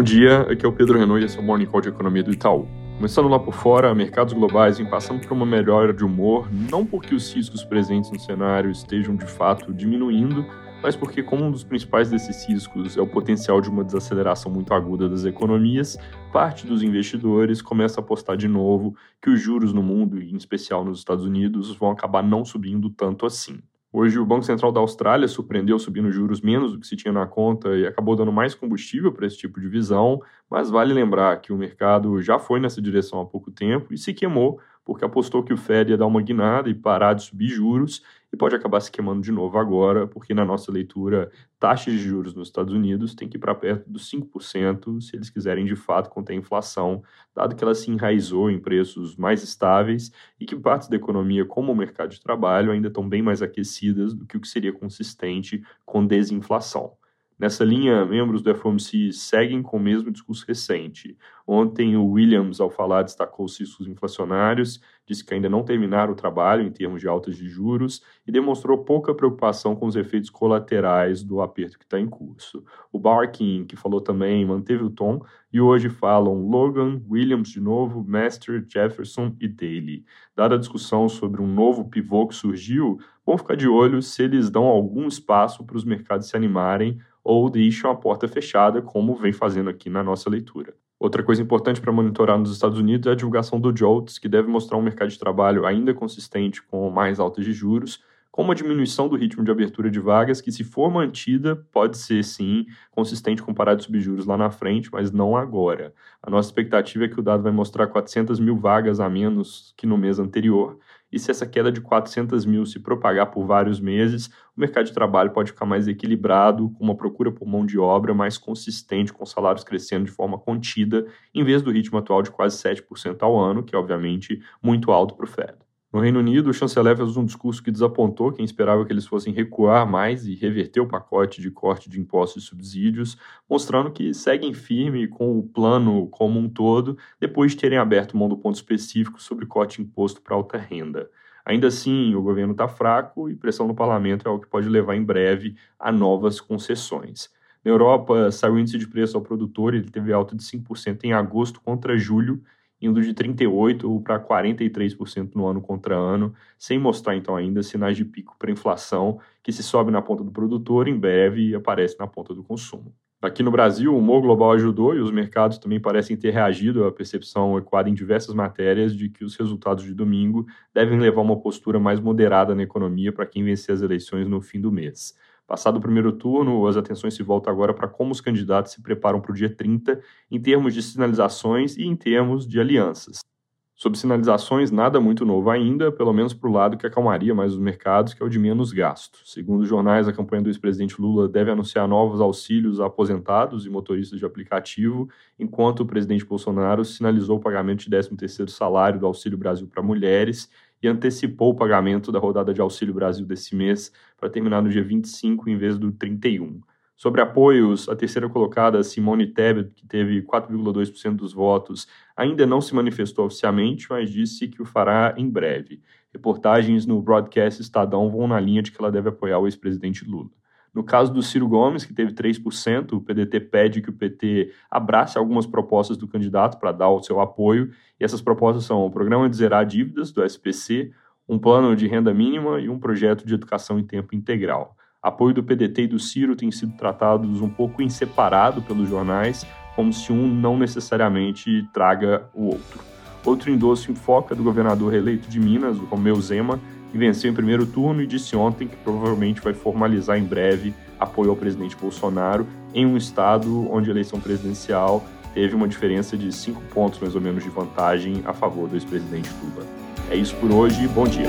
Bom dia, aqui é o Pedro Renault e esse é o Morning Call de Economia do Itaú. Começando lá por fora, mercados globais vêm passando por uma melhora de humor, não porque os riscos presentes no cenário estejam de fato diminuindo, mas porque, como um dos principais desses riscos é o potencial de uma desaceleração muito aguda das economias, parte dos investidores começa a apostar de novo que os juros no mundo, e em especial nos Estados Unidos, vão acabar não subindo tanto assim. Hoje, o Banco Central da Austrália surpreendeu subindo juros menos do que se tinha na conta e acabou dando mais combustível para esse tipo de visão, mas vale lembrar que o mercado já foi nessa direção há pouco tempo e se queimou porque apostou que o Fed ia dar uma guinada e parar de subir juros, e pode acabar se queimando de novo agora, porque na nossa leitura, taxas de juros nos Estados Unidos têm que ir para perto dos 5% se eles quiserem de fato conter a inflação, dado que ela se enraizou em preços mais estáveis e que partes da economia, como o mercado de trabalho, ainda estão bem mais aquecidas do que o que seria consistente com desinflação. Nessa linha, membros do FOMC seguem com o mesmo discurso recente. Ontem, o Williams, ao falar, destacou os riscos inflacionários, disse que ainda não terminaram o trabalho em termos de altas de juros e demonstrou pouca preocupação com os efeitos colaterais do aperto que está em curso. O Barkin, que falou também, manteve o tom e hoje falam Logan, Williams de novo, Master, Jefferson e Daly. Dada a discussão sobre um novo pivô que surgiu, vão ficar de olho se eles dão algum espaço para os mercados se animarem ou deixam a porta fechada, como vem fazendo aqui na nossa leitura. Outra coisa importante para monitorar nos Estados Unidos é a divulgação do JOLTS, que deve mostrar um mercado de trabalho ainda consistente com mais altas de juros, com uma diminuição do ritmo de abertura de vagas que, se for mantida, pode ser sim consistente com parar de subir juros lá na frente, mas não agora. A nossa expectativa é que o dado vai mostrar 400 mil vagas a menos que no mês anterior, e se essa queda de 400 mil se propagar por vários meses, o mercado de trabalho pode ficar mais equilibrado, com uma procura por mão de obra mais consistente, com salários crescendo de forma contida, em vez do ritmo atual de quase 7% ao ano, que é obviamente muito alto para o Fed. No Reino Unido, o chanceler fez um discurso que desapontou quem esperava que eles fossem recuar mais e reverter o pacote de corte de impostos e subsídios, mostrando que seguem firme com o plano como um todo, depois de terem aberto mão do ponto específico sobre corte imposto para alta renda. Ainda assim, o governo está fraco e pressão no parlamento é o que pode levar em breve a novas concessões. Na Europa, saiu o índice de preço ao produtor, ele teve alta de 5% em agosto contra julho indo de 38% para 43% no ano contra ano, sem mostrar então ainda sinais de pico para inflação, que se sobe na ponta do produtor, em breve aparece na ponta do consumo. Aqui no Brasil, o humor global ajudou e os mercados também parecem ter reagido à percepção equada em diversas matérias de que os resultados de domingo devem levar uma postura mais moderada na economia para quem vencer as eleições no fim do mês. Passado o primeiro turno, as atenções se voltam agora para como os candidatos se preparam para o dia 30 em termos de sinalizações e em termos de alianças. Sobre sinalizações, nada muito novo ainda, pelo menos para o lado que acalmaria mais os mercados, que é o de menos gasto. Segundo os jornais, a campanha do ex-presidente Lula deve anunciar novos auxílios a aposentados e motoristas de aplicativo, enquanto o presidente Bolsonaro sinalizou o pagamento de 13º salário do Auxílio Brasil para mulheres e antecipou o pagamento da rodada de Auxílio Brasil desse mês para terminar no dia 25 em vez do 31. Sobre apoios, a terceira colocada, Simone Tebet, que teve 4,2% dos votos, ainda não se manifestou oficialmente, mas disse que o fará em breve. Reportagens no broadcast Estadão vão na linha de que ela deve apoiar o ex-presidente Lula. No caso do Ciro Gomes, que teve 3%, o PDT pede que o PT abrace algumas propostas do candidato para dar o seu apoio, e essas propostas são o programa de zerar dívidas do SPC, um plano de renda mínima e um projeto de educação em tempo integral. Apoio do PDT e do Ciro têm sido tratados um pouco em separado pelos jornais, como se um não necessariamente traga o outro. Outro endosso em foco é do governador reeleito de Minas, o Romeu Zema, que venceu em primeiro turno e disse ontem que provavelmente vai formalizar em breve apoio ao presidente Bolsonaro em um estado onde a eleição presidencial teve uma diferença de cinco pontos mais ou menos de vantagem a favor do ex-presidente Lula. É isso por hoje, bom dia.